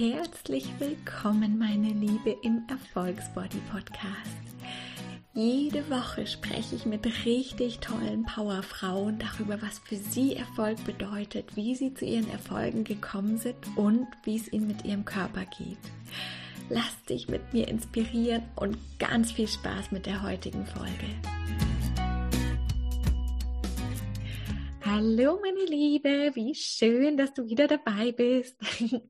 Herzlich willkommen, meine Liebe, im Erfolgsbody Podcast. Jede Woche spreche ich mit richtig tollen Powerfrauen darüber, was für sie Erfolg bedeutet, wie sie zu ihren Erfolgen gekommen sind und wie es ihnen mit ihrem Körper geht. Lass dich mit mir inspirieren und ganz viel Spaß mit der heutigen Folge. Hallo meine Liebe, wie schön, dass du wieder dabei bist.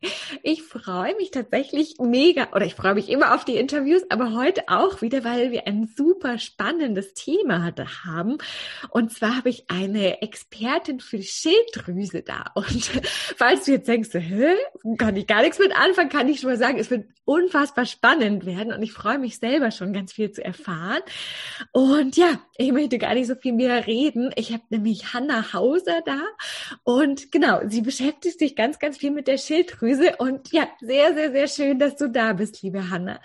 Ich freue mich tatsächlich mega oder ich freue mich immer auf die Interviews, aber heute auch wieder, weil wir ein super spannendes Thema hatte, haben. Und zwar habe ich eine Expertin für Schilddrüse da. Und falls du jetzt denkst, hä, kann ich gar nichts mit anfangen, kann ich schon mal sagen, es wird unfassbar spannend werden und ich freue mich selber schon ganz viel zu erfahren. Und ja, ich möchte gar nicht so viel mehr reden. Ich habe nämlich Hanna Haus Hauser da. Und genau, sie beschäftigt sich ganz, ganz viel mit der Schilddrüse. Und ja, sehr, sehr, sehr schön, dass du da bist, liebe Hanna.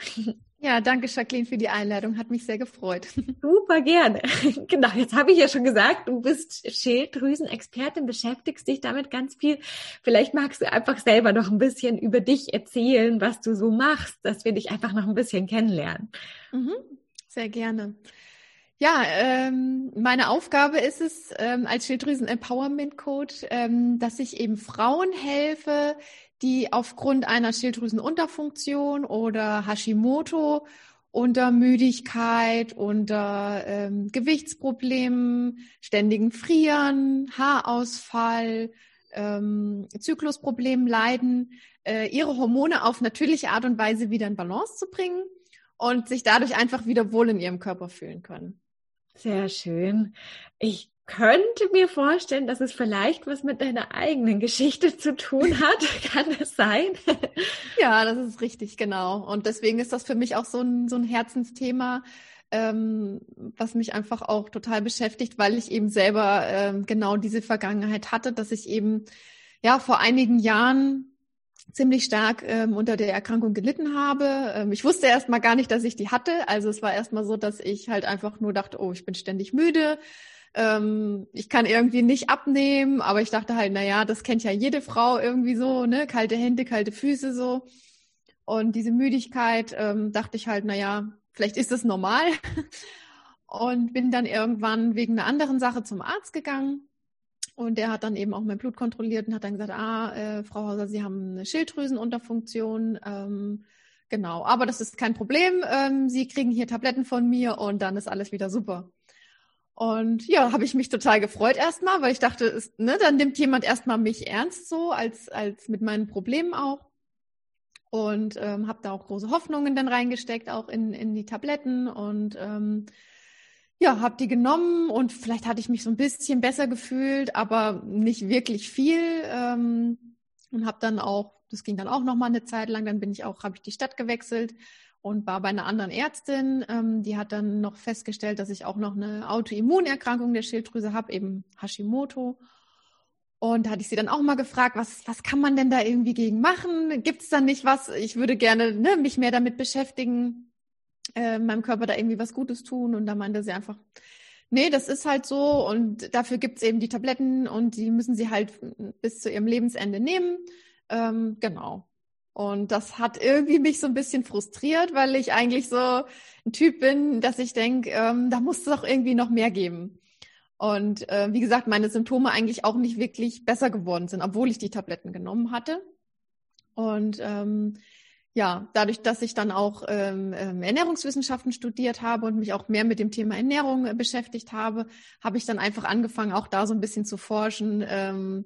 Ja, danke Jacqueline für die Einladung. Hat mich sehr gefreut. Super gerne. Genau, jetzt habe ich ja schon gesagt, du bist Schilddrüsenexpertin, beschäftigst dich damit ganz viel. Vielleicht magst du einfach selber noch ein bisschen über dich erzählen, was du so machst, dass wir dich einfach noch ein bisschen kennenlernen. Mhm, sehr gerne. Ja, ähm, meine Aufgabe ist es ähm, als Schilddrüsen-Empowerment-Coach, ähm, dass ich eben Frauen helfe, die aufgrund einer Schilddrüsenunterfunktion oder Hashimoto unter Müdigkeit, unter ähm, Gewichtsproblemen, ständigen Frieren, Haarausfall, ähm, Zyklusproblemen leiden, äh, ihre Hormone auf natürliche Art und Weise wieder in Balance zu bringen und sich dadurch einfach wieder wohl in ihrem Körper fühlen können. Sehr schön. Ich könnte mir vorstellen, dass es vielleicht was mit deiner eigenen Geschichte zu tun hat. Kann das sein? Ja, das ist richtig, genau. Und deswegen ist das für mich auch so ein, so ein Herzensthema, ähm, was mich einfach auch total beschäftigt, weil ich eben selber ähm, genau diese Vergangenheit hatte, dass ich eben ja vor einigen Jahren ziemlich stark ähm, unter der Erkrankung gelitten habe. Ähm, ich wusste erst mal gar nicht, dass ich die hatte. Also es war erst mal so, dass ich halt einfach nur dachte, oh, ich bin ständig müde. Ähm, ich kann irgendwie nicht abnehmen, aber ich dachte halt, na ja, das kennt ja jede Frau irgendwie so, ne, kalte Hände, kalte Füße so. Und diese Müdigkeit, ähm, dachte ich halt, na ja, vielleicht ist das normal. Und bin dann irgendwann wegen einer anderen Sache zum Arzt gegangen und der hat dann eben auch mein Blut kontrolliert und hat dann gesagt, ah, äh, Frau Hauser, Sie haben eine Schilddrüsenunterfunktion. Ähm, genau, aber das ist kein Problem. Ähm, Sie kriegen hier Tabletten von mir und dann ist alles wieder super. Und ja, habe ich mich total gefreut erstmal, weil ich dachte, ist, ne, dann nimmt jemand erstmal mich ernst so, als, als mit meinen Problemen auch. Und ähm, habe da auch große Hoffnungen dann reingesteckt, auch in, in die Tabletten. Und ähm, ja, habe die genommen und vielleicht hatte ich mich so ein bisschen besser gefühlt, aber nicht wirklich viel. Ähm, und habe dann auch, das ging dann auch noch mal eine Zeit lang, dann bin ich auch, habe ich die Stadt gewechselt und war bei einer anderen Ärztin. Ähm, die hat dann noch festgestellt, dass ich auch noch eine Autoimmunerkrankung der Schilddrüse habe, eben Hashimoto. Und da hatte ich sie dann auch mal gefragt, was, was kann man denn da irgendwie gegen machen? Gibt es da nicht was? Ich würde gerne ne, mich mehr damit beschäftigen äh, meinem Körper da irgendwie was Gutes tun. Und da meinte sie einfach, nee, das ist halt so und dafür gibt's eben die Tabletten und die müssen sie halt bis zu ihrem Lebensende nehmen. Ähm, genau. Und das hat irgendwie mich so ein bisschen frustriert, weil ich eigentlich so ein Typ bin, dass ich denke, ähm, da muss es doch irgendwie noch mehr geben. Und äh, wie gesagt, meine Symptome eigentlich auch nicht wirklich besser geworden sind, obwohl ich die Tabletten genommen hatte. Und ähm, ja, dadurch, dass ich dann auch ähm, ähm, Ernährungswissenschaften studiert habe und mich auch mehr mit dem Thema Ernährung äh, beschäftigt habe, habe ich dann einfach angefangen, auch da so ein bisschen zu forschen. Ähm,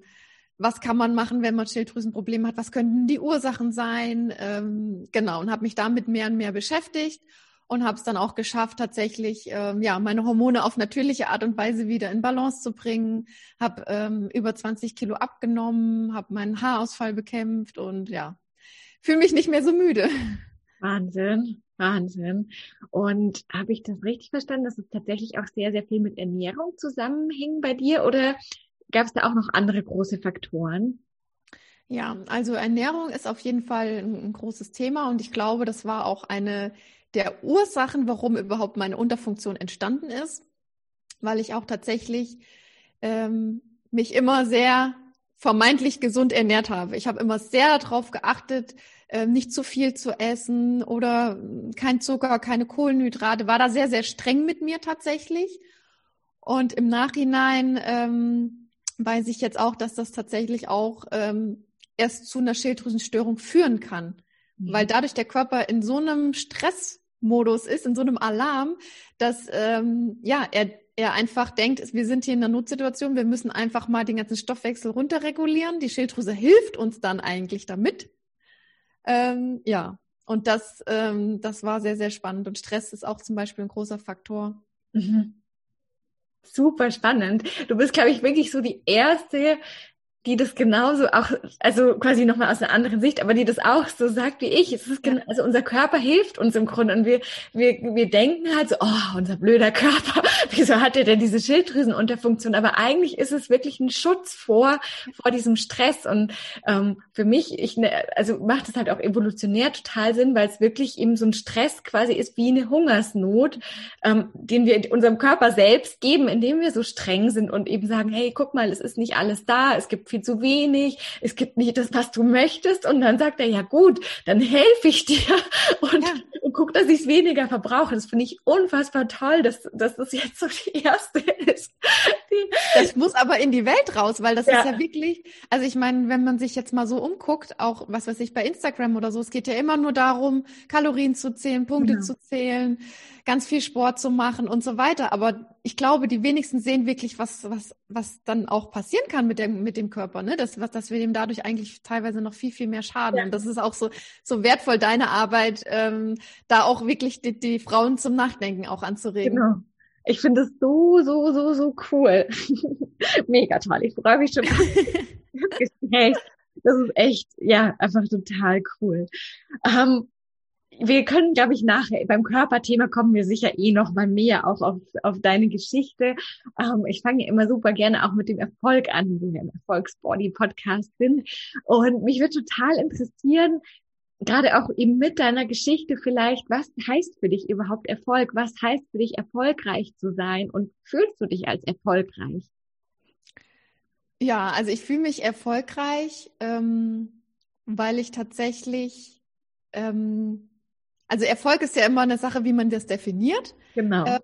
was kann man machen, wenn man Schilddrüsenprobleme hat? Was könnten die Ursachen sein? Ähm, genau, und habe mich damit mehr und mehr beschäftigt und habe es dann auch geschafft, tatsächlich ähm, ja meine Hormone auf natürliche Art und Weise wieder in Balance zu bringen. Habe ähm, über 20 Kilo abgenommen, habe meinen Haarausfall bekämpft und ja, fühle mich nicht mehr so müde. Wahnsinn, Wahnsinn. Und habe ich das richtig verstanden, dass es tatsächlich auch sehr, sehr viel mit Ernährung zusammenhing bei dir oder gab es da auch noch andere große Faktoren? Ja, also Ernährung ist auf jeden Fall ein, ein großes Thema und ich glaube, das war auch eine der Ursachen, warum überhaupt meine Unterfunktion entstanden ist, weil ich auch tatsächlich ähm, mich immer sehr vermeintlich gesund ernährt habe. Ich habe immer sehr darauf geachtet, äh, nicht zu viel zu essen oder kein Zucker, keine Kohlenhydrate, war da sehr, sehr streng mit mir tatsächlich. Und im Nachhinein ähm, weiß ich jetzt auch, dass das tatsächlich auch ähm, erst zu einer Schilddrüsenstörung führen kann, mhm. weil dadurch der Körper in so einem Stressmodus ist, in so einem Alarm, dass ähm, ja er er einfach denkt, wir sind hier in einer Notsituation, wir müssen einfach mal den ganzen Stoffwechsel runterregulieren. Die Schilddrüse hilft uns dann eigentlich damit. Ähm, ja, und das, ähm, das war sehr, sehr spannend. Und Stress ist auch zum Beispiel ein großer Faktor. Mhm. Super spannend. Du bist, glaube ich, wirklich so die erste die das genauso auch, also quasi nochmal aus einer anderen Sicht, aber die das auch so sagt wie ich. Es ist genau, also unser Körper hilft uns im Grunde und wir, wir, wir denken halt so, oh, unser blöder Körper, wieso hat er denn diese Schilddrüsenunterfunktion? Aber eigentlich ist es wirklich ein Schutz vor, vor diesem Stress und ähm, für mich, ich, ne, also macht es halt auch evolutionär total Sinn, weil es wirklich eben so ein Stress quasi ist wie eine Hungersnot, ähm, den wir unserem Körper selbst geben, indem wir so streng sind und eben sagen, hey, guck mal, es ist nicht alles da, es gibt viel zu wenig, es gibt nicht das, was du möchtest. Und dann sagt er, ja gut, dann helfe ich dir und, ja. Und guck, dass ich es weniger verbrauche. Das finde ich unfassbar toll, dass, dass das jetzt so die erste ist. Die das muss aber in die Welt raus, weil das ja. ist ja wirklich, also ich meine, wenn man sich jetzt mal so umguckt, auch was weiß ich bei Instagram oder so, es geht ja immer nur darum, Kalorien zu zählen, Punkte ja. zu zählen ganz viel Sport zu machen und so weiter. Aber ich glaube, die wenigsten sehen wirklich, was, was, was dann auch passieren kann mit dem, mit dem Körper, ne? Dass, was, dass wir dem dadurch eigentlich teilweise noch viel, viel mehr schaden. Ja. Und das ist auch so, so wertvoll, deine Arbeit, ähm, da auch wirklich die, die Frauen zum Nachdenken auch anzuregen. Genau. Ich finde es so, so, so, so cool. Mega toll. Ich freue mich schon. das ist echt, ja, einfach total cool. Ähm, wir können, glaube ich, nachher beim Körperthema kommen wir sicher eh noch mal mehr auch auf, auf deine Geschichte. Ähm, ich fange immer super gerne auch mit dem Erfolg an, wo wir im Erfolgsbody-Podcast sind. Und mich würde total interessieren, gerade auch eben mit deiner Geschichte vielleicht, was heißt für dich überhaupt Erfolg? Was heißt für dich erfolgreich zu sein? Und fühlst du dich als erfolgreich? Ja, also ich fühle mich erfolgreich, ähm, weil ich tatsächlich ähm, also Erfolg ist ja immer eine Sache, wie man das definiert. Genau. Ähm,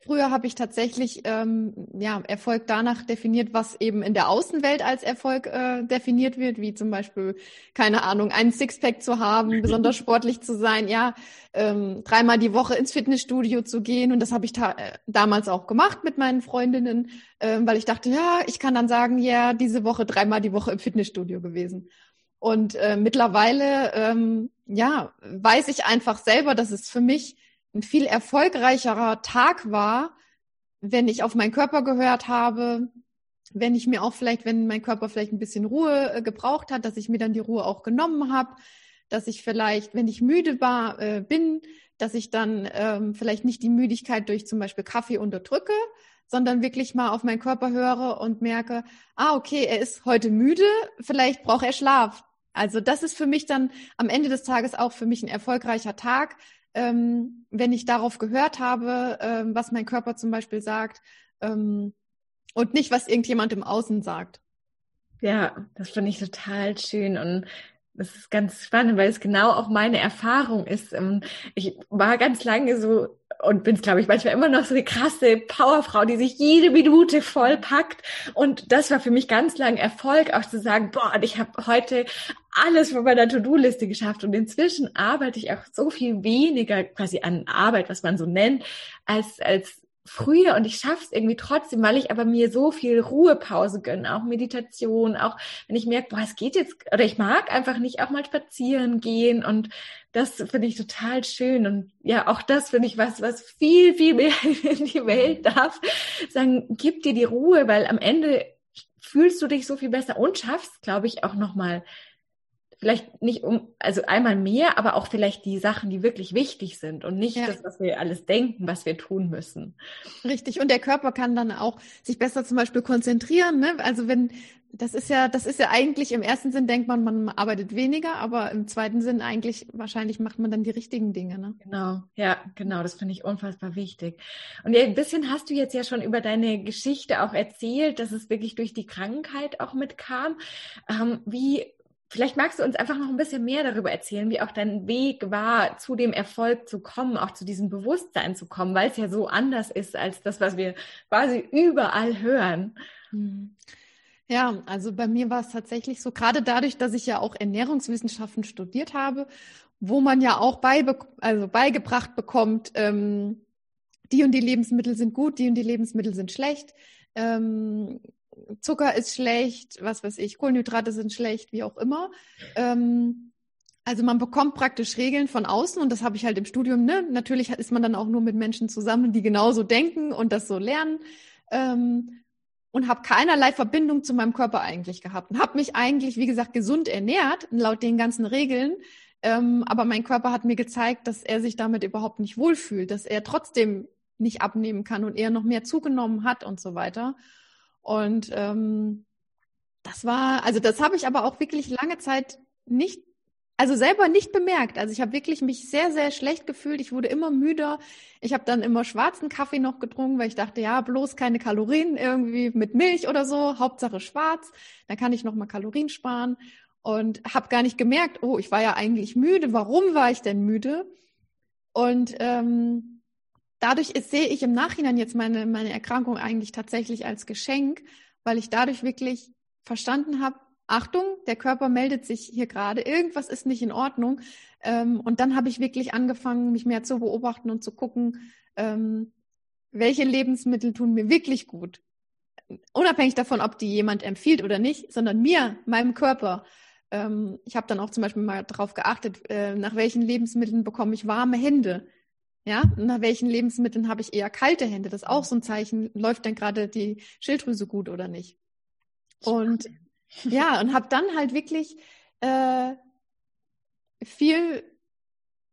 früher habe ich tatsächlich ähm, ja, Erfolg danach definiert, was eben in der Außenwelt als Erfolg äh, definiert wird, wie zum Beispiel, keine Ahnung, einen Sixpack zu haben, besonders sportlich zu sein, ja, ähm, dreimal die Woche ins Fitnessstudio zu gehen. Und das habe ich äh, damals auch gemacht mit meinen Freundinnen, äh, weil ich dachte, ja, ich kann dann sagen, ja, diese Woche dreimal die Woche im Fitnessstudio gewesen. Und äh, mittlerweile, ähm, ja, weiß ich einfach selber, dass es für mich ein viel erfolgreicherer Tag war, wenn ich auf meinen Körper gehört habe, wenn ich mir auch vielleicht, wenn mein Körper vielleicht ein bisschen Ruhe äh, gebraucht hat, dass ich mir dann die Ruhe auch genommen habe, dass ich vielleicht, wenn ich müde war, äh, bin, dass ich dann ähm, vielleicht nicht die Müdigkeit durch zum Beispiel Kaffee unterdrücke, sondern wirklich mal auf meinen Körper höre und merke, ah, okay, er ist heute müde, vielleicht braucht er Schlaf. Also das ist für mich dann am Ende des Tages auch für mich ein erfolgreicher Tag, ähm, wenn ich darauf gehört habe, ähm, was mein Körper zum Beispiel sagt ähm, und nicht, was irgendjemand im Außen sagt. Ja, das finde ich total schön und das ist ganz spannend, weil es genau auch meine Erfahrung ist. Ähm, ich war ganz lange so und bin, glaube ich, manchmal immer noch so eine krasse Powerfrau, die sich jede Minute vollpackt. Und das war für mich ganz lang Erfolg, auch zu sagen, boah, ich habe heute alles von meiner To-Do-Liste geschafft. Und inzwischen arbeite ich auch so viel weniger quasi an Arbeit, was man so nennt, als, als früher und ich schaffe es irgendwie trotzdem, weil ich aber mir so viel Ruhepause gönne, auch Meditation, auch wenn ich merke, boah, es geht jetzt, oder ich mag einfach nicht auch mal spazieren gehen und das finde ich total schön und ja, auch das finde ich was, was viel, viel mehr in die Welt darf. Sagen, gib dir die Ruhe, weil am Ende fühlst du dich so viel besser und schaffst, glaube ich, auch nochmal vielleicht nicht um, also einmal mehr, aber auch vielleicht die Sachen, die wirklich wichtig sind und nicht ja. das, was wir alles denken, was wir tun müssen. Richtig. Und der Körper kann dann auch sich besser zum Beispiel konzentrieren. Ne? Also wenn das ist ja, das ist ja eigentlich im ersten Sinn denkt man, man arbeitet weniger, aber im zweiten Sinn eigentlich wahrscheinlich macht man dann die richtigen Dinge. Ne? Genau, ja, genau, das finde ich unfassbar wichtig. Und ein bisschen hast du jetzt ja schon über deine Geschichte auch erzählt, dass es wirklich durch die Krankheit auch mitkam. Ähm, wie Vielleicht magst du uns einfach noch ein bisschen mehr darüber erzählen, wie auch dein Weg war, zu dem Erfolg zu kommen, auch zu diesem Bewusstsein zu kommen, weil es ja so anders ist als das, was wir quasi überall hören. Mhm. Ja, also bei mir war es tatsächlich so, gerade dadurch, dass ich ja auch Ernährungswissenschaften studiert habe, wo man ja auch beibe also beigebracht bekommt, ähm, die und die Lebensmittel sind gut, die und die Lebensmittel sind schlecht, ähm, Zucker ist schlecht, was weiß ich, Kohlenhydrate sind schlecht, wie auch immer. Ähm, also man bekommt praktisch Regeln von außen und das habe ich halt im Studium. Ne? Natürlich ist man dann auch nur mit Menschen zusammen, die genauso denken und das so lernen. Ähm, und habe keinerlei Verbindung zu meinem Körper eigentlich gehabt und habe mich eigentlich, wie gesagt, gesund ernährt, laut den ganzen Regeln. Ähm, aber mein Körper hat mir gezeigt, dass er sich damit überhaupt nicht wohlfühlt, dass er trotzdem nicht abnehmen kann und er noch mehr zugenommen hat und so weiter. Und ähm, das war, also das habe ich aber auch wirklich lange Zeit nicht also selber nicht bemerkt. Also ich habe wirklich mich sehr, sehr schlecht gefühlt. Ich wurde immer müder. Ich habe dann immer schwarzen Kaffee noch getrunken, weil ich dachte, ja, bloß keine Kalorien irgendwie mit Milch oder so, Hauptsache schwarz. Dann kann ich noch mal Kalorien sparen und habe gar nicht gemerkt, oh, ich war ja eigentlich müde. Warum war ich denn müde? Und ähm, dadurch sehe ich im Nachhinein jetzt meine, meine Erkrankung eigentlich tatsächlich als Geschenk, weil ich dadurch wirklich verstanden habe, Achtung, der Körper meldet sich hier gerade, irgendwas ist nicht in Ordnung. Ähm, und dann habe ich wirklich angefangen, mich mehr zu beobachten und zu gucken, ähm, welche Lebensmittel tun mir wirklich gut. Unabhängig davon, ob die jemand empfiehlt oder nicht, sondern mir, meinem Körper. Ähm, ich habe dann auch zum Beispiel mal darauf geachtet, äh, nach welchen Lebensmitteln bekomme ich warme Hände. Ja, und nach welchen Lebensmitteln habe ich eher kalte Hände? Das ist auch so ein Zeichen, läuft denn gerade die Schilddrüse gut oder nicht? Und ja, und habe dann halt wirklich äh, viel,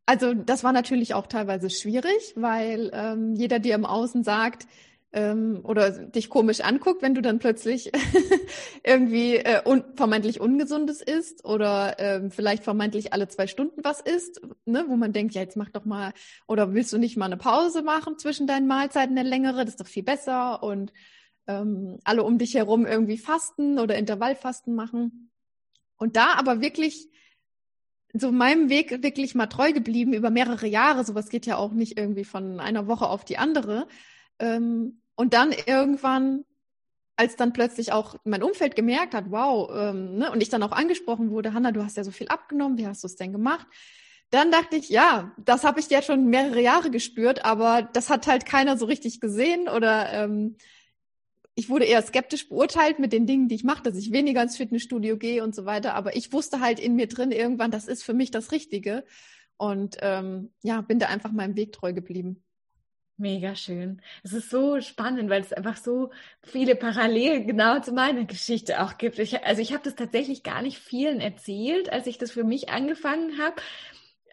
also das war natürlich auch teilweise schwierig, weil ähm, jeder dir im Außen sagt, ähm, oder dich komisch anguckt, wenn du dann plötzlich irgendwie äh, un vermeintlich Ungesundes isst oder ähm, vielleicht vermeintlich alle zwei Stunden was isst, ne, wo man denkt, ja, jetzt mach doch mal, oder willst du nicht mal eine Pause machen zwischen deinen Mahlzeiten, eine längere, das ist doch viel besser und ähm, alle um dich herum irgendwie fasten oder Intervallfasten machen. Und da aber wirklich so meinem Weg wirklich mal treu geblieben über mehrere Jahre. Sowas geht ja auch nicht irgendwie von einer Woche auf die andere. Ähm, und dann irgendwann, als dann plötzlich auch mein Umfeld gemerkt hat, wow, ähm, ne, und ich dann auch angesprochen wurde, Hanna, du hast ja so viel abgenommen, wie hast du es denn gemacht? Dann dachte ich, ja, das habe ich ja schon mehrere Jahre gespürt, aber das hat halt keiner so richtig gesehen oder ähm, ich wurde eher skeptisch beurteilt mit den Dingen, die ich mache, dass ich weniger ins Fitnessstudio gehe und so weiter. Aber ich wusste halt in mir drin irgendwann, das ist für mich das Richtige. Und ähm, ja, bin da einfach meinem Weg treu geblieben. Mega schön. Es ist so spannend, weil es einfach so viele Parallelen genau zu meiner Geschichte auch gibt. Ich, also ich habe das tatsächlich gar nicht vielen erzählt, als ich das für mich angefangen habe.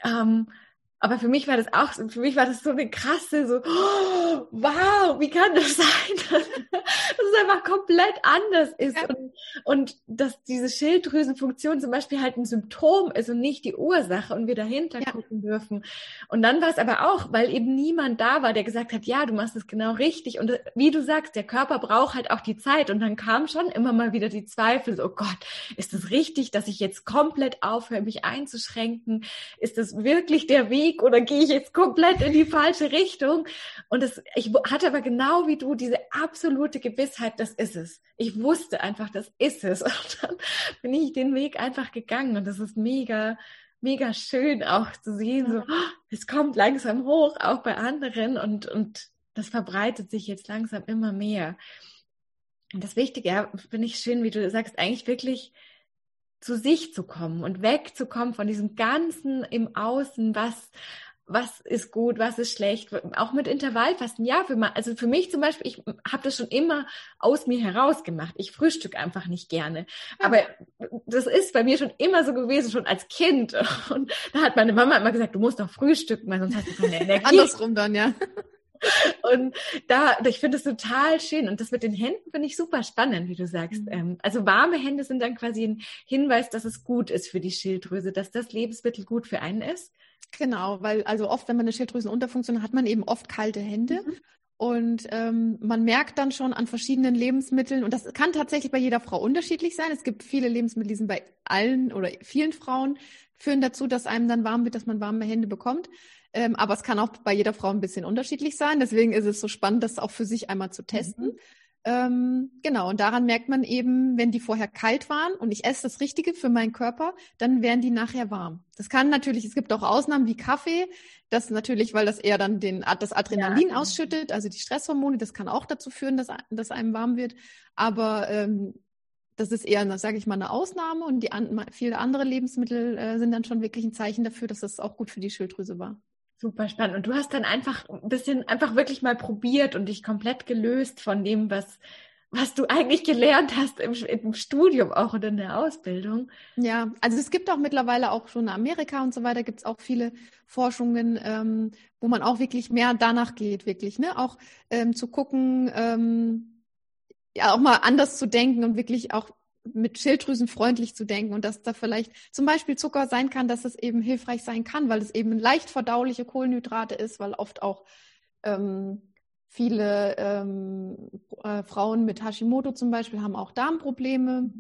Ähm, aber für mich war das auch, für mich war das so eine krasse, so, oh, wow, wie kann das sein, dass, dass es einfach komplett anders ist ja. und, und dass diese Schilddrüsenfunktion zum Beispiel halt ein Symptom ist und nicht die Ursache und wir dahinter ja. gucken dürfen. Und dann war es aber auch, weil eben niemand da war, der gesagt hat, ja, du machst es genau richtig. Und wie du sagst, der Körper braucht halt auch die Zeit. Und dann kam schon immer mal wieder die Zweifel, so, oh Gott, ist es richtig, dass ich jetzt komplett aufhöre, mich einzuschränken? Ist das wirklich der Weg? Weg oder gehe ich jetzt komplett in die falsche Richtung? Und das, ich hatte aber genau wie du diese absolute Gewissheit, das ist es. Ich wusste einfach, das ist es. Und dann bin ich den Weg einfach gegangen und das ist mega, mega schön auch zu sehen, so, oh, es kommt langsam hoch, auch bei anderen und, und das verbreitet sich jetzt langsam immer mehr. Und das Wichtige, ja, finde ich schön, wie du sagst, eigentlich wirklich zu sich zu kommen und wegzukommen von diesem ganzen im Außen, was was ist gut, was ist schlecht, auch mit Intervallfasten. Ja, für mal, also für mich zum Beispiel, ich habe das schon immer aus mir heraus gemacht. Ich frühstück einfach nicht gerne. Aber das ist bei mir schon immer so gewesen, schon als Kind. Und da hat meine Mama immer gesagt, du musst doch frühstücken, weil sonst hast du keine Energie. Andersrum dann, ja. und da, ich finde es total schön. Und das mit den Händen finde ich super spannend, wie du sagst. Mhm. Ähm, also warme Hände sind dann quasi ein Hinweis, dass es gut ist für die Schilddrüse, dass das Lebensmittel gut für einen ist. Genau, weil also oft, wenn man eine Schilddrüsenunterfunktion hat, hat man eben oft kalte Hände. Mhm. Und ähm, man merkt dann schon an verschiedenen Lebensmitteln, und das kann tatsächlich bei jeder Frau unterschiedlich sein. Es gibt viele Lebensmittel, die sind bei allen oder vielen Frauen, führen dazu, dass einem dann warm wird, dass man warme Hände bekommt. Ähm, aber es kann auch bei jeder Frau ein bisschen unterschiedlich sein. Deswegen ist es so spannend, das auch für sich einmal zu testen. Mhm. Ähm, genau, und daran merkt man eben, wenn die vorher kalt waren und ich esse das Richtige für meinen Körper, dann werden die nachher warm. Das kann natürlich, es gibt auch Ausnahmen wie Kaffee, das natürlich, weil das eher dann den, das Adrenalin ja. ausschüttet, also die Stresshormone, das kann auch dazu führen, dass, dass einem warm wird. Aber ähm, das ist eher, sage ich mal, eine Ausnahme und die an, viele andere Lebensmittel äh, sind dann schon wirklich ein Zeichen dafür, dass das auch gut für die Schilddrüse war. Super spannend. Und du hast dann einfach ein bisschen, einfach wirklich mal probiert und dich komplett gelöst von dem, was, was du eigentlich gelernt hast im, im Studium auch und in der Ausbildung. Ja, also es gibt auch mittlerweile auch schon in Amerika und so weiter, gibt es auch viele Forschungen, ähm, wo man auch wirklich mehr danach geht, wirklich, ne? Auch ähm, zu gucken, ähm, ja, auch mal anders zu denken und wirklich auch mit Schilddrüsen freundlich zu denken und dass da vielleicht zum Beispiel Zucker sein kann, dass es eben hilfreich sein kann, weil es eben leicht verdauliche Kohlenhydrate ist, weil oft auch ähm, viele ähm, äh, Frauen mit Hashimoto zum Beispiel haben auch Darmprobleme.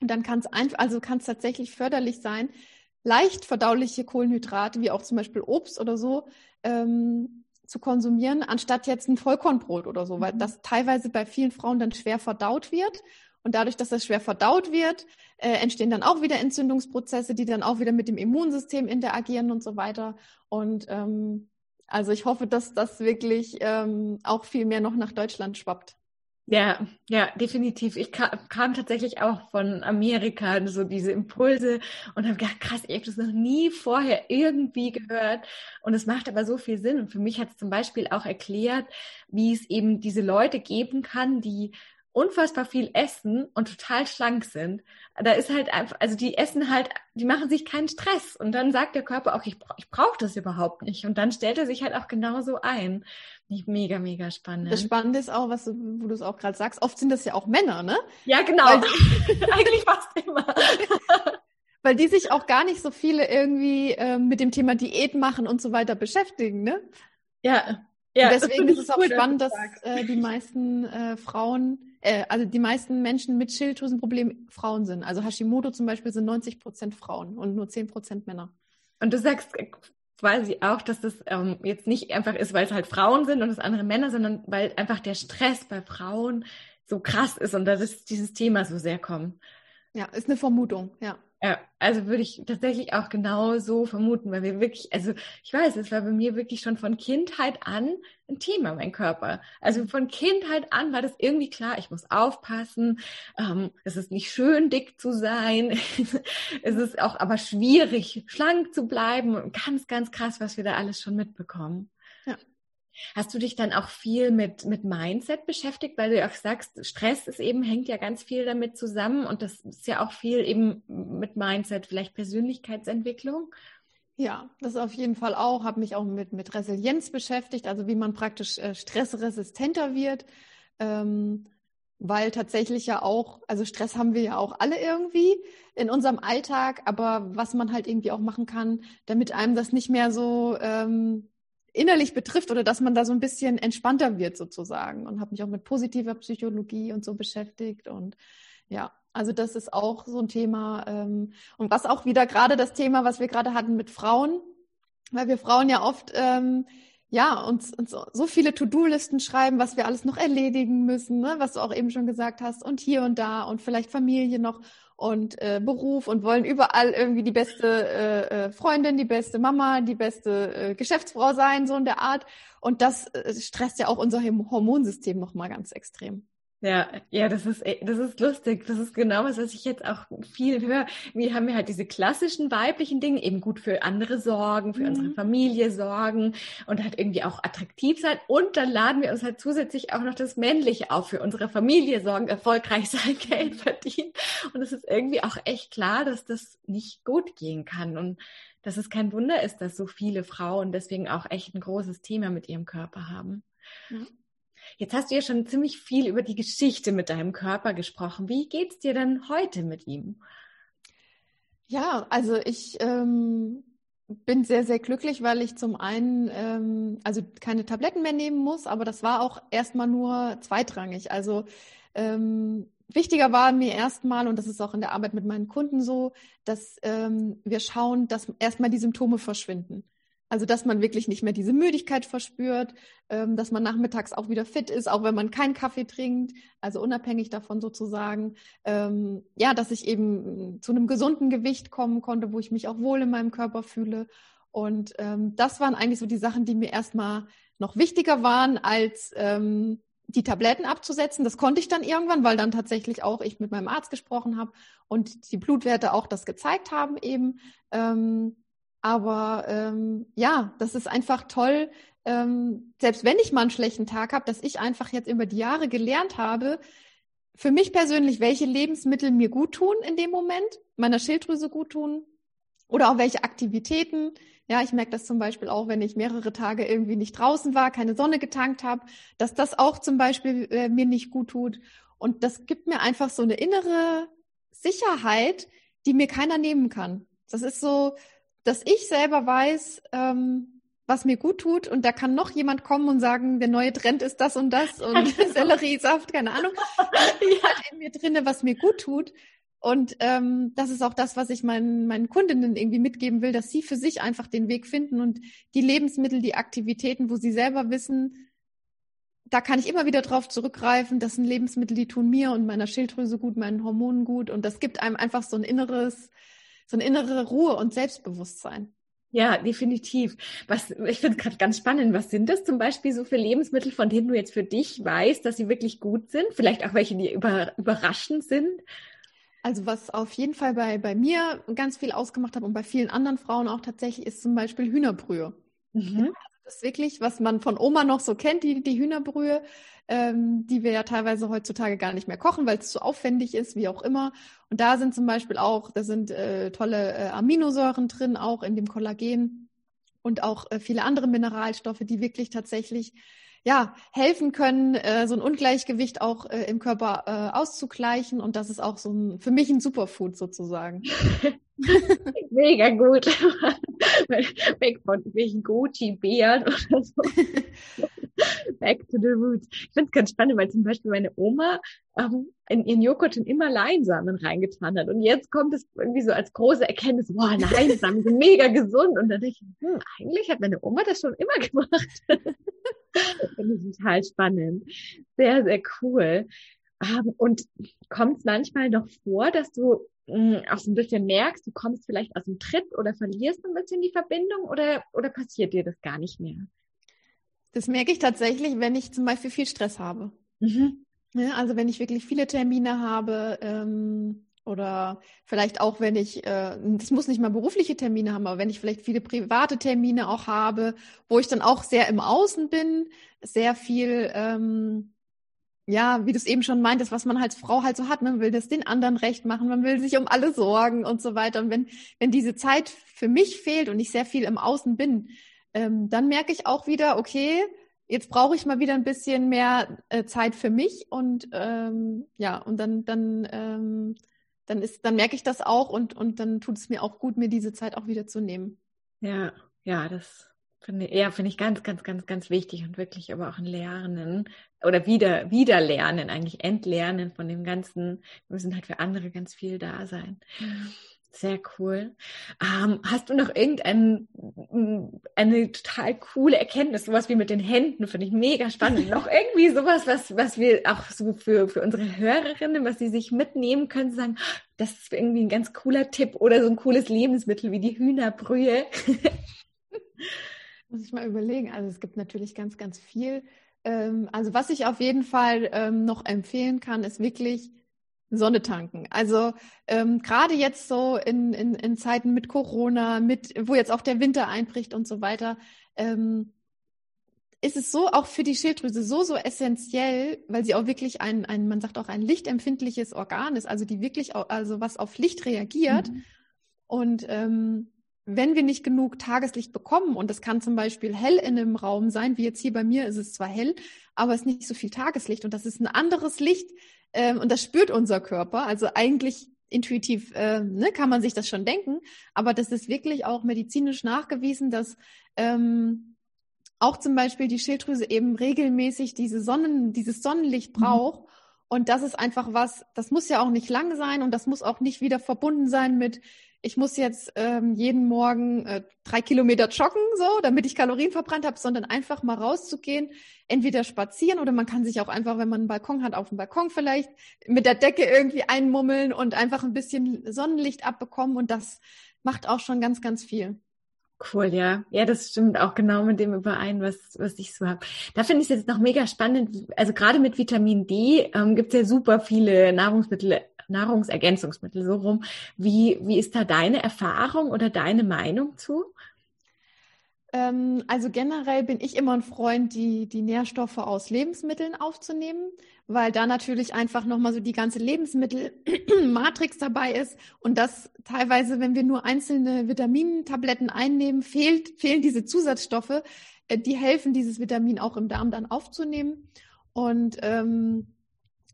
Und dann kann es einfach, also kann es tatsächlich förderlich sein, leicht verdauliche Kohlenhydrate, wie auch zum Beispiel Obst oder so, ähm, zu konsumieren, anstatt jetzt ein Vollkornbrot oder so, weil mhm. das teilweise bei vielen Frauen dann schwer verdaut wird und dadurch, dass das schwer verdaut wird, äh, entstehen dann auch wieder Entzündungsprozesse, die dann auch wieder mit dem Immunsystem interagieren und so weiter. Und ähm, also ich hoffe, dass das wirklich ähm, auch viel mehr noch nach Deutschland schwappt. Ja, ja, definitiv. Ich kam, kam tatsächlich auch von Amerika, so diese Impulse und habe gedacht, krass, ich habe das noch nie vorher irgendwie gehört. Und es macht aber so viel Sinn. Und für mich hat es zum Beispiel auch erklärt, wie es eben diese Leute geben kann, die unfassbar viel essen und total schlank sind. Da ist halt einfach, also die essen halt, die machen sich keinen Stress. Und dann sagt der Körper auch, ich, ich brauche das überhaupt nicht. Und dann stellt er sich halt auch genauso ein. Nicht mega, mega spannend. Das Spannende ist auch, was du, wo du es auch gerade sagst, oft sind das ja auch Männer, ne? Ja, genau. Eigentlich fast immer. Weil die sich auch gar nicht so viele irgendwie äh, mit dem Thema Diät machen und so weiter beschäftigen, ne? Ja, ja, deswegen ist es auch cool, spannend, dass, dass äh, die meisten äh, Frauen äh, also die meisten Menschen mit Schilddrüsenproblemen Frauen sind. Also Hashimoto zum Beispiel sind 90 Prozent Frauen und nur 10 Prozent Männer. Und du sagst quasi auch, dass das ähm, jetzt nicht einfach ist, weil es halt Frauen sind und das andere Männer, sondern weil einfach der Stress bei Frauen so krass ist und dass dieses Thema so sehr kommt. Ja, ist eine Vermutung, ja. Ja, also würde ich tatsächlich auch genau so vermuten, weil wir wirklich, also ich weiß, es war bei mir wirklich schon von Kindheit an ein Thema, mein Körper. Also von Kindheit an war das irgendwie klar, ich muss aufpassen, ähm, es ist nicht schön, dick zu sein, es ist auch aber schwierig, schlank zu bleiben und ganz, ganz krass, was wir da alles schon mitbekommen. Hast du dich dann auch viel mit, mit Mindset beschäftigt, weil du ja auch sagst, Stress ist eben, hängt ja ganz viel damit zusammen und das ist ja auch viel eben mit Mindset, vielleicht Persönlichkeitsentwicklung? Ja, das auf jeden Fall auch. Habe mich auch mit, mit Resilienz beschäftigt, also wie man praktisch äh, stressresistenter wird. Ähm, weil tatsächlich ja auch, also Stress haben wir ja auch alle irgendwie in unserem Alltag, aber was man halt irgendwie auch machen kann, damit einem das nicht mehr so ähm, innerlich betrifft oder dass man da so ein bisschen entspannter wird sozusagen und habe mich auch mit positiver Psychologie und so beschäftigt und ja, also das ist auch so ein Thema ähm, und was auch wieder gerade das Thema, was wir gerade hatten mit Frauen, weil wir Frauen ja oft ähm, ja, uns, uns so viele To-Do-Listen schreiben, was wir alles noch erledigen müssen, ne? was du auch eben schon gesagt hast, und hier und da und vielleicht Familie noch und äh, Beruf und wollen überall irgendwie die beste äh, äh, Freundin, die beste Mama, die beste äh, Geschäftsfrau sein, so in der Art. Und das äh, stresst ja auch unser Hormonsystem nochmal ganz extrem. Ja, ja, das ist, das ist lustig. Das ist genau was, was ich jetzt auch viel höre. Wir haben ja halt diese klassischen weiblichen Dinge, eben gut für andere sorgen, für mhm. unsere Familie sorgen und halt irgendwie auch attraktiv sein. Und dann laden wir uns halt zusätzlich auch noch das Männliche auf, für unsere Familie sorgen, erfolgreich sein, Geld verdienen. Und es ist irgendwie auch echt klar, dass das nicht gut gehen kann und dass es kein Wunder ist, dass so viele Frauen deswegen auch echt ein großes Thema mit ihrem Körper haben. Ja. Jetzt hast du ja schon ziemlich viel über die Geschichte mit deinem Körper gesprochen. Wie geht's dir denn heute mit ihm? Ja, also ich ähm, bin sehr, sehr glücklich, weil ich zum einen ähm, also keine Tabletten mehr nehmen muss, aber das war auch erstmal nur zweitrangig. Also ähm, wichtiger war mir erstmal, und das ist auch in der Arbeit mit meinen Kunden so, dass ähm, wir schauen, dass erstmal die Symptome verschwinden. Also dass man wirklich nicht mehr diese Müdigkeit verspürt, ähm, dass man nachmittags auch wieder fit ist, auch wenn man keinen Kaffee trinkt, also unabhängig davon sozusagen. Ähm, ja, dass ich eben zu einem gesunden Gewicht kommen konnte, wo ich mich auch wohl in meinem Körper fühle. Und ähm, das waren eigentlich so die Sachen, die mir erstmal noch wichtiger waren, als die Tabletten abzusetzen. Das konnte ich dann irgendwann, weil dann tatsächlich auch ich mit meinem Arzt gesprochen habe und die Blutwerte auch das gezeigt haben eben. Aber ähm, ja, das ist einfach toll, ähm, selbst wenn ich mal einen schlechten Tag habe, dass ich einfach jetzt über die Jahre gelernt habe, für mich persönlich, welche Lebensmittel mir gut tun in dem Moment, meiner Schilddrüse gut tun oder auch welche Aktivitäten. Ja, ich merke das zum Beispiel auch, wenn ich mehrere Tage irgendwie nicht draußen war, keine Sonne getankt habe, dass das auch zum Beispiel äh, mir nicht gut tut. Und das gibt mir einfach so eine innere Sicherheit, die mir keiner nehmen kann. Das ist so, dass ich selber weiß, ähm, was mir gut tut und da kann noch jemand kommen und sagen, der neue Trend ist das und das und genau. Selleriesaft, keine Ahnung. ja. halt in mir drinne, was mir gut tut. Und ähm, das ist auch das, was ich meinen, meinen Kundinnen irgendwie mitgeben will, dass sie für sich einfach den Weg finden und die Lebensmittel, die Aktivitäten, wo sie selber wissen, da kann ich immer wieder drauf zurückgreifen. Das sind Lebensmittel, die tun mir und meiner Schilddrüse gut, meinen Hormonen gut. Und das gibt einem einfach so ein inneres, so eine innere Ruhe und Selbstbewusstsein. Ja, definitiv. Was ich finde es gerade ganz spannend. Was sind das zum Beispiel so für Lebensmittel, von denen du jetzt für dich weißt, dass sie wirklich gut sind? Vielleicht auch welche, die über, überraschend sind? Also was auf jeden Fall bei, bei mir ganz viel ausgemacht hat und bei vielen anderen Frauen auch tatsächlich ist zum Beispiel Hühnerbrühe. Mhm. Ja, ist wirklich, was man von Oma noch so kennt, die, die Hühnerbrühe, ähm, die wir ja teilweise heutzutage gar nicht mehr kochen, weil es zu aufwendig ist, wie auch immer. Und da sind zum Beispiel auch, da sind äh, tolle äh, Aminosäuren drin, auch in dem Kollagen und auch äh, viele andere Mineralstoffe, die wirklich tatsächlich ja, helfen können, äh, so ein Ungleichgewicht auch äh, im Körper äh, auszugleichen. Und das ist auch so ein, für mich ein Superfood sozusagen. Mega gut. Weg von welchen Gucci-Bären oder so. Back to the roots. Ich finde es ganz spannend, weil zum Beispiel meine Oma ähm, in ihren Joghurt schon immer Leinsamen reingetan hat. Und jetzt kommt es irgendwie so als große Erkenntnis, boah, Leinsamen sind mega gesund. Und dann denke ich, hm, eigentlich hat meine Oma das schon immer gemacht. finde ich total spannend. Sehr, sehr cool. Ähm, und kommt es manchmal noch vor, dass du hm, auch so ein bisschen merkst, du kommst vielleicht aus dem Tritt oder verlierst ein bisschen die Verbindung oder, oder passiert dir das gar nicht mehr? Das merke ich tatsächlich, wenn ich zum Beispiel viel Stress habe. Mhm. Ja, also wenn ich wirklich viele Termine habe ähm, oder vielleicht auch, wenn ich, äh, das muss nicht mal berufliche Termine haben, aber wenn ich vielleicht viele private Termine auch habe, wo ich dann auch sehr im Außen bin, sehr viel, ähm, ja, wie du es eben schon meintest, was man als Frau halt so hat, man will das den anderen recht machen, man will sich um alle sorgen und so weiter. Und wenn, wenn diese Zeit für mich fehlt und ich sehr viel im Außen bin, ähm, dann merke ich auch wieder, okay, jetzt brauche ich mal wieder ein bisschen mehr äh, Zeit für mich und ähm, ja, und dann, dann, ähm, dann ist, dann merke ich das auch und, und dann tut es mir auch gut, mir diese Zeit auch wieder zu nehmen. Ja, ja, das finde ja, finde ich ganz, ganz, ganz, ganz wichtig und wirklich aber auch ein Lernen oder wieder, wieder lernen, eigentlich entlernen von dem Ganzen. Wir müssen halt für andere ganz viel da sein. Mhm. Sehr cool. Ähm, hast du noch irgendeine eine total coole Erkenntnis, sowas wie mit den Händen, finde ich mega spannend. noch irgendwie sowas, was, was wir auch so für, für unsere Hörerinnen, was sie sich mitnehmen können, sagen, das ist irgendwie ein ganz cooler Tipp oder so ein cooles Lebensmittel wie die Hühnerbrühe. Muss ich mal überlegen. Also es gibt natürlich ganz, ganz viel. Ähm, also was ich auf jeden Fall ähm, noch empfehlen kann, ist wirklich Sonne tanken. Also ähm, gerade jetzt so in, in, in Zeiten mit Corona, mit wo jetzt auch der Winter einbricht und so weiter, ähm, ist es so auch für die Schilddrüse so so essentiell, weil sie auch wirklich ein, ein man sagt auch ein lichtempfindliches Organ ist, also die wirklich auch, also was auf Licht reagiert. Mhm. Und ähm, wenn wir nicht genug Tageslicht bekommen, und das kann zum Beispiel hell in einem Raum sein, wie jetzt hier bei mir ist es zwar hell, aber es ist nicht so viel Tageslicht und das ist ein anderes Licht ähm, und das spürt unser Körper. Also eigentlich intuitiv äh, ne, kann man sich das schon denken, aber das ist wirklich auch medizinisch nachgewiesen, dass ähm, auch zum Beispiel die Schilddrüse eben regelmäßig diese Sonnen, dieses Sonnenlicht mhm. braucht. Mhm. Und das ist einfach was, das muss ja auch nicht lang sein und das muss auch nicht wieder verbunden sein mit, ich muss jetzt ähm, jeden Morgen äh, drei Kilometer joggen, so, damit ich Kalorien verbrannt habe, sondern einfach mal rauszugehen, entweder spazieren oder man kann sich auch einfach, wenn man einen Balkon hat, auf dem Balkon vielleicht mit der Decke irgendwie einmummeln und einfach ein bisschen Sonnenlicht abbekommen und das macht auch schon ganz, ganz viel. Cool, ja. Ja, das stimmt auch genau mit dem überein, was, was ich so habe. Da finde ich es jetzt noch mega spannend. Also gerade mit Vitamin D ähm, gibt es ja super viele Nahrungsmittel Nahrungsergänzungsmittel so rum. Wie, wie ist da deine Erfahrung oder deine Meinung zu? Ähm, also generell bin ich immer ein Freund, die, die Nährstoffe aus Lebensmitteln aufzunehmen, weil da natürlich einfach nochmal so die ganze Lebensmittelmatrix dabei ist und das teilweise, wenn wir nur einzelne Vitamintabletten einnehmen, fehlt, fehlen diese Zusatzstoffe, äh, die helfen, dieses Vitamin auch im Darm dann aufzunehmen. Und ähm,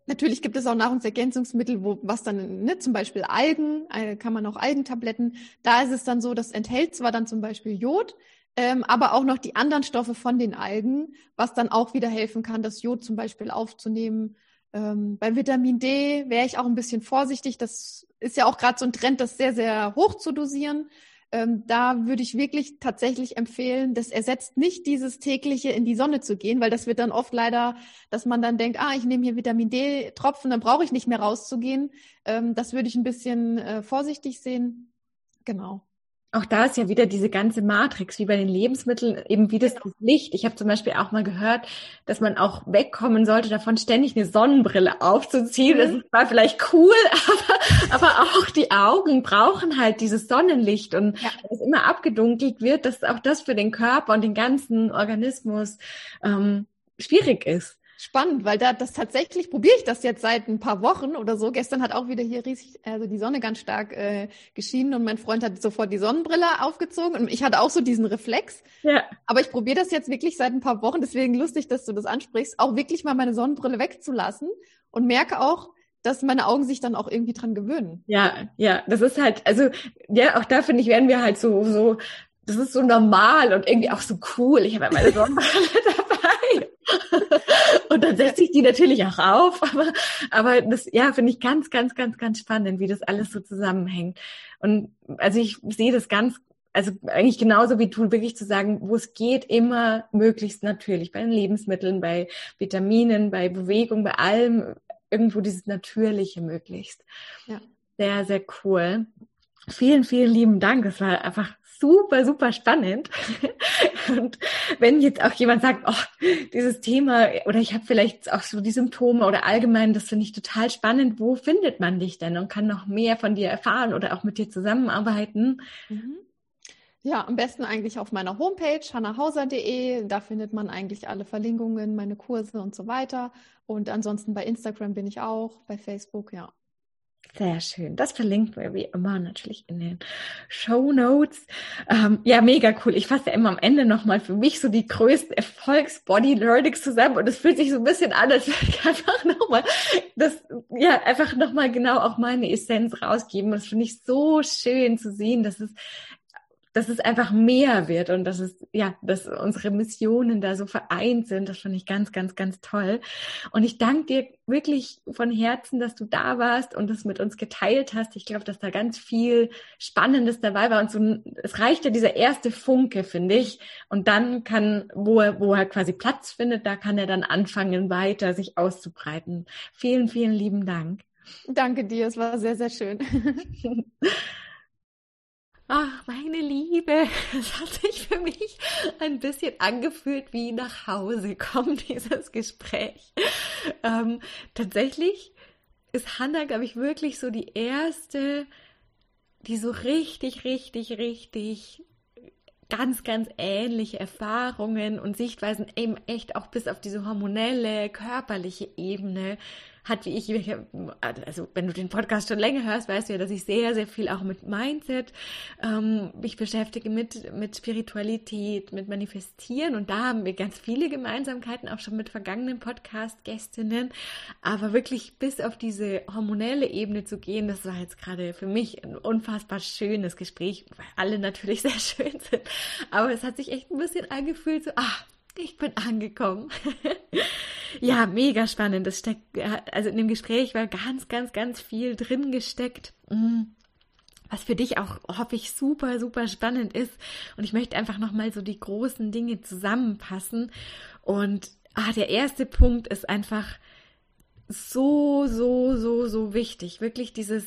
Natürlich gibt es auch Nahrungsergänzungsmittel, wo was dann, ne, zum Beispiel Algen, äh, kann man auch Algentabletten. Da ist es dann so, das enthält zwar dann zum Beispiel Jod, ähm, aber auch noch die anderen Stoffe von den Algen, was dann auch wieder helfen kann, das Jod zum Beispiel aufzunehmen. Ähm, bei Vitamin D wäre ich auch ein bisschen vorsichtig. Das ist ja auch gerade so ein Trend, das sehr, sehr hoch zu dosieren. Ähm, da würde ich wirklich tatsächlich empfehlen, das ersetzt nicht dieses tägliche in die Sonne zu gehen, weil das wird dann oft leider, dass man dann denkt, ah, ich nehme hier Vitamin D-Tropfen, dann brauche ich nicht mehr rauszugehen. Ähm, das würde ich ein bisschen äh, vorsichtig sehen. Genau auch da ist ja wieder diese ganze Matrix, wie bei den Lebensmitteln, eben wie das, genau. Licht. Ich habe zum Beispiel auch mal gehört, dass man auch wegkommen sollte, davon ständig eine Sonnenbrille aufzuziehen. Mhm. Das ist zwar vielleicht cool, aber, aber auch die Augen brauchen halt dieses Sonnenlicht und ja. es immer abgedunkelt wird, dass auch das für den Körper und den ganzen Organismus ähm, schwierig ist. Spannend, weil da das tatsächlich probiere ich das jetzt seit ein paar Wochen oder so. Gestern hat auch wieder hier riesig, also die Sonne ganz stark äh, geschienen und mein Freund hat sofort die Sonnenbrille aufgezogen und ich hatte auch so diesen Reflex. Ja. Aber ich probiere das jetzt wirklich seit ein paar Wochen, deswegen lustig, dass du das ansprichst, auch wirklich mal meine Sonnenbrille wegzulassen und merke auch, dass meine Augen sich dann auch irgendwie dran gewöhnen. Ja, ja, das ist halt, also ja, auch da finde ich, werden wir halt so, so, das ist so normal und irgendwie auch so cool. Ich habe ja meine Sonnenbrille dabei. Und dann setze ich die natürlich auch auf, aber, aber das, ja, finde ich ganz, ganz, ganz, ganz spannend, wie das alles so zusammenhängt. Und also ich sehe das ganz, also eigentlich genauso wie du, wirklich zu sagen, wo es geht, immer möglichst natürlich, bei den Lebensmitteln, bei Vitaminen, bei Bewegung, bei allem, irgendwo dieses Natürliche möglichst. Ja. Sehr, sehr cool. Vielen, vielen lieben Dank. Es war einfach super, super spannend. Und wenn jetzt auch jemand sagt, oh, dieses Thema oder ich habe vielleicht auch so die Symptome oder allgemein, das finde ich total spannend, wo findet man dich denn und kann noch mehr von dir erfahren oder auch mit dir zusammenarbeiten? Mhm. Ja, am besten eigentlich auf meiner Homepage hannahauser.de. Da findet man eigentlich alle Verlinkungen, meine Kurse und so weiter. Und ansonsten bei Instagram bin ich auch, bei Facebook, ja. Sehr schön. Das verlinken wir wie immer natürlich in den Show Notes. Ähm, ja, mega cool. Ich fasse ja immer am Ende nochmal für mich so die größten Erfolgs-Body-Learnings zusammen und es fühlt sich so ein bisschen an, als würde ich einfach nochmal das, ja, einfach nochmal genau auch meine Essenz rausgeben. Und das finde ich so schön zu sehen, dass es dass es einfach mehr wird und dass es, ja, dass unsere Missionen da so vereint sind. Das fand ich ganz, ganz, ganz toll. Und ich danke dir wirklich von Herzen, dass du da warst und das mit uns geteilt hast. Ich glaube, dass da ganz viel Spannendes dabei war und so, es reicht ja dieser erste Funke, finde ich. Und dann kann, wo er, wo er quasi Platz findet, da kann er dann anfangen, weiter sich auszubreiten. Vielen, vielen lieben Dank. Danke dir, es war sehr, sehr schön. Ach, meine Liebe, es hat sich für mich ein bisschen angefühlt wie nach Hause kommt dieses Gespräch. Ähm, tatsächlich ist Hannah, glaube ich, wirklich so die erste, die so richtig, richtig, richtig ganz, ganz ähnliche Erfahrungen und Sichtweisen eben echt auch bis auf diese hormonelle, körperliche Ebene hat wie ich, also wenn du den Podcast schon länger hörst, weißt du ja, dass ich sehr, sehr viel auch mit Mindset ähm, mich beschäftige, mit, mit Spiritualität, mit Manifestieren. Und da haben wir ganz viele Gemeinsamkeiten, auch schon mit vergangenen Podcast-Gästinnen, aber wirklich bis auf diese hormonelle Ebene zu gehen, das war jetzt gerade für mich ein unfassbar schönes Gespräch, weil alle natürlich sehr schön sind, aber es hat sich echt ein bisschen angefühlt, so, ah, ich bin angekommen. ja, mega spannend. Das steckt, also in dem Gespräch war ganz, ganz, ganz viel drin gesteckt. Mm. Was für dich auch, hoffe ich, super, super spannend ist. Und ich möchte einfach nochmal so die großen Dinge zusammenpassen. Und ah, der erste Punkt ist einfach so, so, so, so wichtig. Wirklich dieses,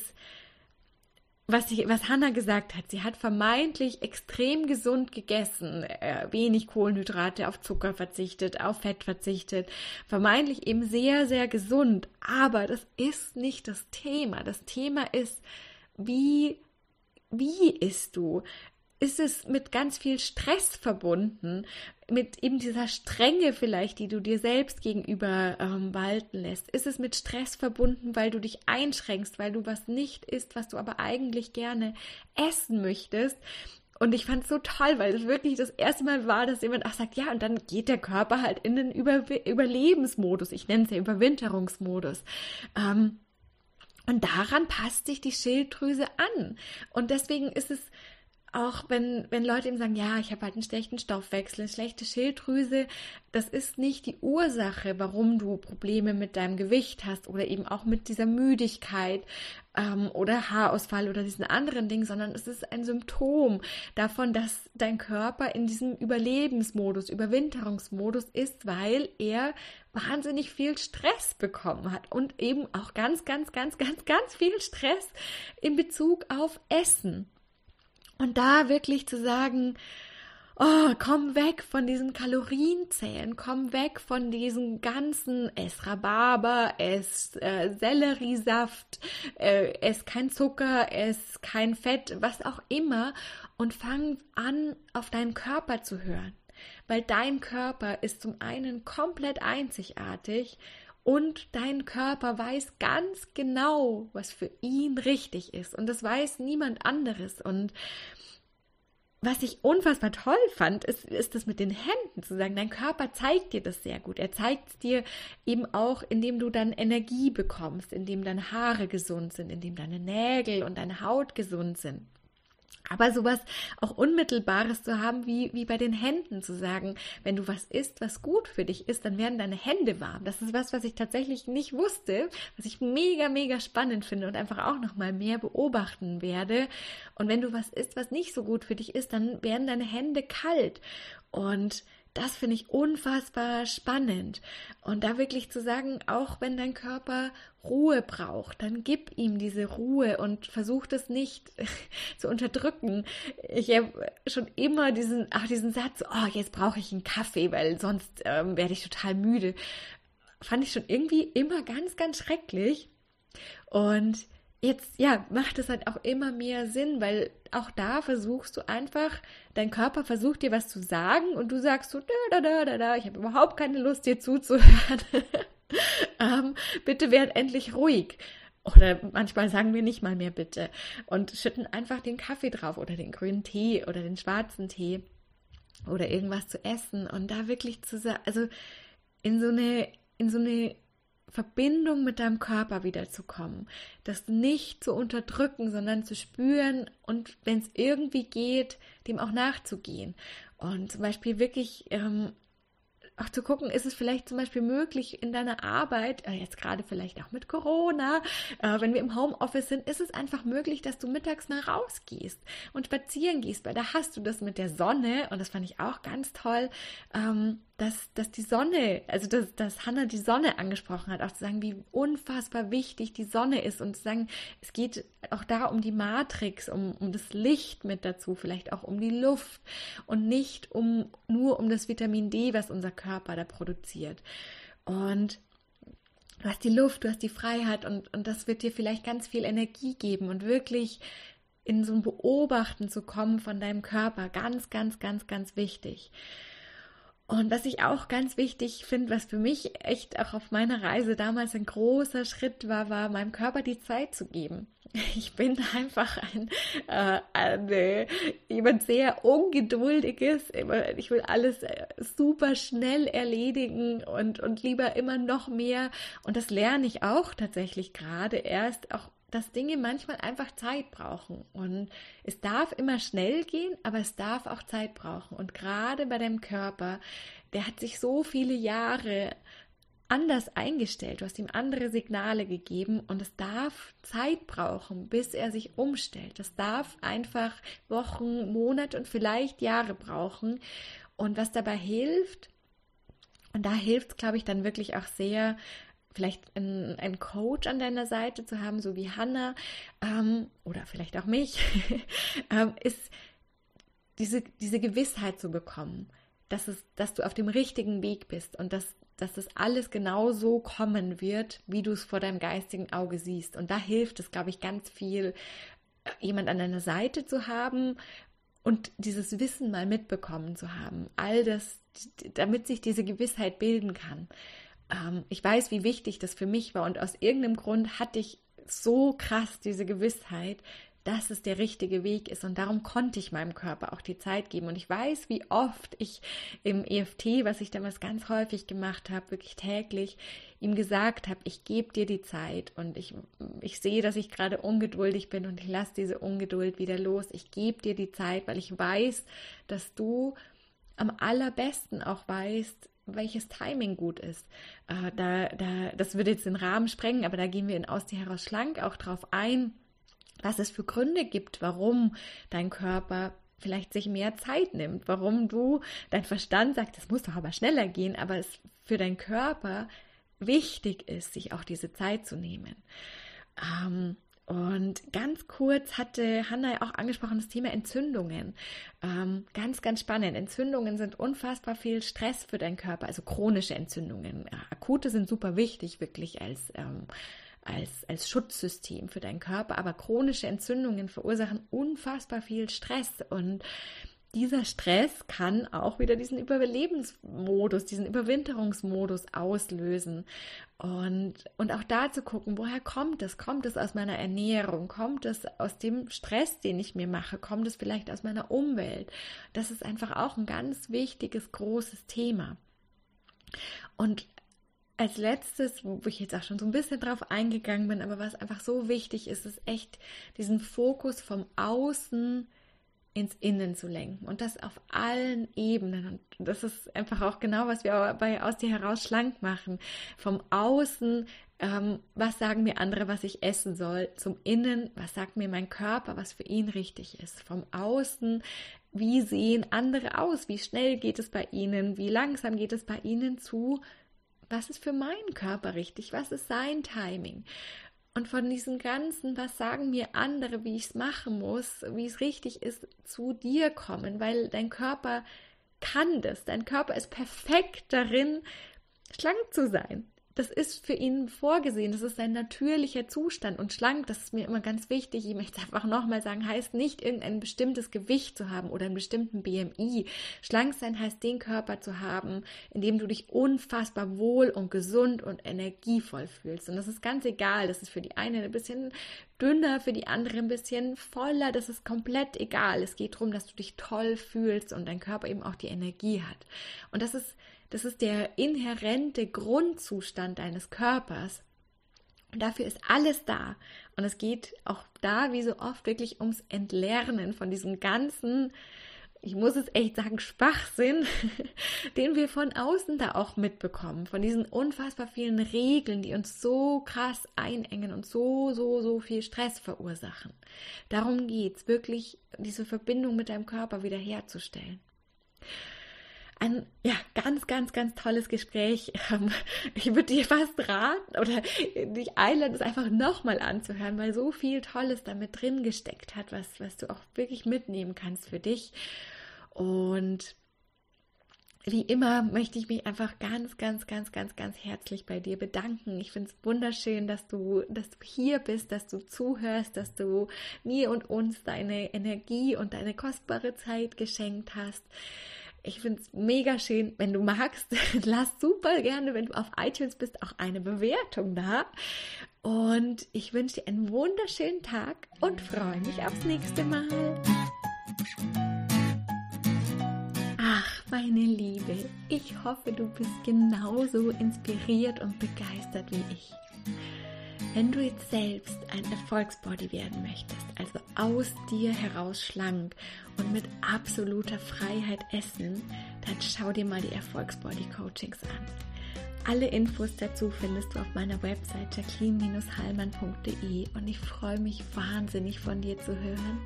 was, ich, was Hannah gesagt hat, sie hat vermeintlich extrem gesund gegessen, äh, wenig Kohlenhydrate, auf Zucker verzichtet, auf Fett verzichtet, vermeintlich eben sehr, sehr gesund. Aber das ist nicht das Thema. Das Thema ist, wie, wie isst du? Ist es mit ganz viel Stress verbunden, mit eben dieser Strenge vielleicht, die du dir selbst gegenüber ähm, walten lässt. Ist es mit Stress verbunden, weil du dich einschränkst, weil du was nicht isst, was du aber eigentlich gerne essen möchtest? Und ich fand es so toll, weil es wirklich das erste Mal war, dass jemand auch sagt, ja, und dann geht der Körper halt in den Über Überlebensmodus. Ich nenne es ja Überwinterungsmodus. Ähm, und daran passt sich die Schilddrüse an. Und deswegen ist es auch wenn, wenn Leute eben sagen, ja, ich habe halt einen schlechten Stoffwechsel, eine schlechte Schilddrüse, das ist nicht die Ursache, warum du Probleme mit deinem Gewicht hast oder eben auch mit dieser Müdigkeit ähm, oder Haarausfall oder diesen anderen Dingen, sondern es ist ein Symptom davon, dass dein Körper in diesem Überlebensmodus, Überwinterungsmodus ist, weil er wahnsinnig viel Stress bekommen hat und eben auch ganz, ganz, ganz, ganz, ganz viel Stress in Bezug auf Essen. Und da wirklich zu sagen, oh, komm weg von diesen Kalorienzählen, komm weg von diesen ganzen, ess Rhabarber, ess äh, Selleriesaft, äh, ess kein Zucker, ess kein Fett, was auch immer und fang an, auf deinen Körper zu hören. Weil dein Körper ist zum einen komplett einzigartig und dein Körper weiß ganz genau, was für ihn richtig ist. Und das weiß niemand anderes. Und was ich unfassbar toll fand, ist, ist das mit den Händen zu sagen, dein Körper zeigt dir das sehr gut. Er zeigt es dir eben auch, indem du dann Energie bekommst, indem deine Haare gesund sind, indem deine Nägel und deine Haut gesund sind. Aber sowas auch Unmittelbares zu haben, wie, wie bei den Händen zu sagen, wenn du was isst, was gut für dich ist, dann werden deine Hände warm. Das ist was, was ich tatsächlich nicht wusste, was ich mega, mega spannend finde und einfach auch nochmal mehr beobachten werde. Und wenn du was isst, was nicht so gut für dich ist, dann werden deine Hände kalt. Und das finde ich unfassbar spannend. Und da wirklich zu sagen, auch wenn dein Körper Ruhe braucht, dann gib ihm diese Ruhe und versuch das nicht zu unterdrücken. Ich habe schon immer diesen, ach, diesen Satz, oh, jetzt brauche ich einen Kaffee, weil sonst ähm, werde ich total müde. Fand ich schon irgendwie immer ganz, ganz schrecklich. Und jetzt, ja, macht es halt auch immer mehr Sinn, weil auch da versuchst du einfach, dein Körper versucht dir was zu sagen und du sagst so, da, da, da, da, da, ich habe überhaupt keine Lust, dir zuzuhören. ähm, bitte werd endlich ruhig. Oder manchmal sagen wir nicht mal mehr bitte und schütten einfach den Kaffee drauf oder den grünen Tee oder den schwarzen Tee oder irgendwas zu essen und da wirklich zu sagen, also in so eine, in so eine Verbindung mit deinem Körper wiederzukommen, das nicht zu unterdrücken, sondern zu spüren und wenn es irgendwie geht, dem auch nachzugehen. Und zum Beispiel wirklich ähm, auch zu gucken, ist es vielleicht zum Beispiel möglich in deiner Arbeit, äh, jetzt gerade vielleicht auch mit Corona, äh, wenn wir im Homeoffice sind, ist es einfach möglich, dass du mittags mal rausgehst und spazieren gehst, weil da hast du das mit der Sonne und das fand ich auch ganz toll, ähm, dass, dass die Sonne, also dass, dass Hannah die Sonne angesprochen hat, auch zu sagen, wie unfassbar wichtig die Sonne ist und zu sagen, es geht auch da um die Matrix, um, um das Licht mit dazu, vielleicht auch um die Luft und nicht um nur um das Vitamin D, was unser Körper da produziert. Und du hast die Luft, du hast die Freiheit und, und das wird dir vielleicht ganz viel Energie geben und wirklich in so ein Beobachten zu kommen von deinem Körper. Ganz, ganz, ganz, ganz wichtig. Und was ich auch ganz wichtig finde, was für mich echt auch auf meiner Reise damals ein großer Schritt war, war meinem Körper die Zeit zu geben. Ich bin einfach ein, äh, eine, jemand sehr ungeduldiges. Ich will alles äh, super schnell erledigen und, und lieber immer noch mehr. Und das lerne ich auch tatsächlich gerade erst, auch dass Dinge manchmal einfach Zeit brauchen. Und es darf immer schnell gehen, aber es darf auch Zeit brauchen. Und gerade bei deinem Körper, der hat sich so viele Jahre anders eingestellt. Du hast ihm andere Signale gegeben und es darf Zeit brauchen, bis er sich umstellt. Es darf einfach Wochen, Monate und vielleicht Jahre brauchen. Und was dabei hilft, und da hilft es, glaube ich, dann wirklich auch sehr, vielleicht einen, einen Coach an deiner Seite zu haben, so wie Hannah ähm, oder vielleicht auch mich, ähm, ist diese, diese Gewissheit zu bekommen, dass, es, dass du auf dem richtigen Weg bist und dass, dass das alles genau so kommen wird, wie du es vor deinem geistigen Auge siehst. Und da hilft es, glaube ich, ganz viel, äh, jemand an deiner Seite zu haben und dieses Wissen mal mitbekommen zu haben. All das, damit sich diese Gewissheit bilden kann ähm, ich weiß, wie wichtig das für mich war und aus irgendeinem Grund hatte ich so krass diese Gewissheit, dass es der richtige Weg ist. Und darum konnte ich meinem Körper auch die Zeit geben. Und ich weiß, wie oft ich im EFT, was ich damals ganz häufig gemacht habe, wirklich täglich, ihm gesagt habe, ich gebe dir die Zeit und ich, ich sehe, dass ich gerade ungeduldig bin und ich lasse diese Ungeduld wieder los. Ich gebe dir die Zeit, weil ich weiß, dass du am allerbesten auch weißt, welches Timing gut ist. Äh, da, da, das würde jetzt den Rahmen sprengen, aber da gehen wir in Aus dir heraus schlank auch drauf ein, was es für Gründe gibt, warum dein Körper vielleicht sich mehr Zeit nimmt, warum du, dein Verstand sagt, das muss doch aber schneller gehen, aber es für deinen Körper wichtig ist, sich auch diese Zeit zu nehmen. Ähm, und ganz kurz hatte Hanna auch angesprochen das Thema Entzündungen. Ähm, ganz, ganz spannend. Entzündungen sind unfassbar viel Stress für deinen Körper, also chronische Entzündungen. Akute sind super wichtig, wirklich als, ähm, als, als Schutzsystem für deinen Körper, aber chronische Entzündungen verursachen unfassbar viel Stress und dieser Stress kann auch wieder diesen Überlebensmodus, diesen Überwinterungsmodus auslösen. Und, und auch da zu gucken, woher kommt es? Kommt es aus meiner Ernährung? Kommt es aus dem Stress, den ich mir mache? Kommt es vielleicht aus meiner Umwelt? Das ist einfach auch ein ganz wichtiges, großes Thema. Und als letztes, wo ich jetzt auch schon so ein bisschen drauf eingegangen bin, aber was einfach so wichtig ist, ist echt diesen Fokus vom Außen ins Innen zu lenken und das auf allen Ebenen. Und das ist einfach auch genau, was wir bei aus dir heraus schlank machen. Vom Außen, ähm, was sagen mir andere, was ich essen soll, zum Innen, was sagt mir mein Körper, was für ihn richtig ist. Vom Außen, wie sehen andere aus, wie schnell geht es bei ihnen, wie langsam geht es bei ihnen zu, was ist für meinen Körper richtig, was ist sein Timing. Und von diesen ganzen, was sagen mir andere, wie ich es machen muss, wie es richtig ist, zu dir kommen, weil dein Körper kann das. Dein Körper ist perfekt darin, schlank zu sein das ist für ihn vorgesehen, das ist sein natürlicher Zustand und schlank, das ist mir immer ganz wichtig. Ich möchte einfach nochmal sagen, heißt nicht irgendein bestimmtes Gewicht zu haben oder einen bestimmten BMI. Schlank sein heißt den Körper zu haben, in dem du dich unfassbar wohl und gesund und energievoll fühlst. Und das ist ganz egal, das ist für die eine ein bisschen dünner, für die andere ein bisschen voller, das ist komplett egal. Es geht darum, dass du dich toll fühlst und dein Körper eben auch die Energie hat. Und das ist das ist der inhärente Grundzustand deines Körpers. Und dafür ist alles da. Und es geht auch da, wie so oft, wirklich ums Entlernen von diesem ganzen, ich muss es echt sagen, Schwachsinn, den wir von außen da auch mitbekommen. Von diesen unfassbar vielen Regeln, die uns so krass einengen und so, so, so viel Stress verursachen. Darum geht's, wirklich diese Verbindung mit deinem Körper wiederherzustellen ein ja, ganz, ganz, ganz tolles Gespräch. Ähm, ich würde dir fast raten oder dich einladen, es einfach nochmal anzuhören, weil so viel Tolles damit drin gesteckt hat, was, was du auch wirklich mitnehmen kannst für dich. Und wie immer möchte ich mich einfach ganz, ganz, ganz, ganz, ganz herzlich bei dir bedanken. Ich finde es wunderschön, dass du, dass du hier bist, dass du zuhörst, dass du mir und uns deine Energie und deine kostbare Zeit geschenkt hast Ich finde es mega schön. Wenn du magst, lass super gerne, wenn du auf iTunes bist, auch eine Bewertung da. Und ich wünsche dir einen wunderschönen Tag und freue mich aufs nächste Mal. Ach, meine Liebe, ich hoffe, du bist genauso inspiriert und begeistert wie ich. Wenn du jetzt selbst ein Erfolgsbody werden möchtest, also aus dir heraus schlank und mit absoluter Freiheit essen, dann schau dir mal die Erfolgsbody Coachings an. Alle Infos dazu findest du auf meiner Website jacqueline-hallmann.de und ich freue mich wahnsinnig von dir zu hören.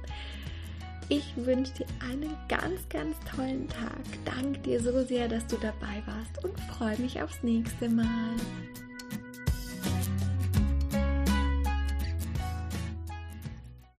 Ich wünsche dir einen ganz, ganz tollen Tag. Danke dir so sehr, dass du dabei warst und freue mich aufs nächste Mal.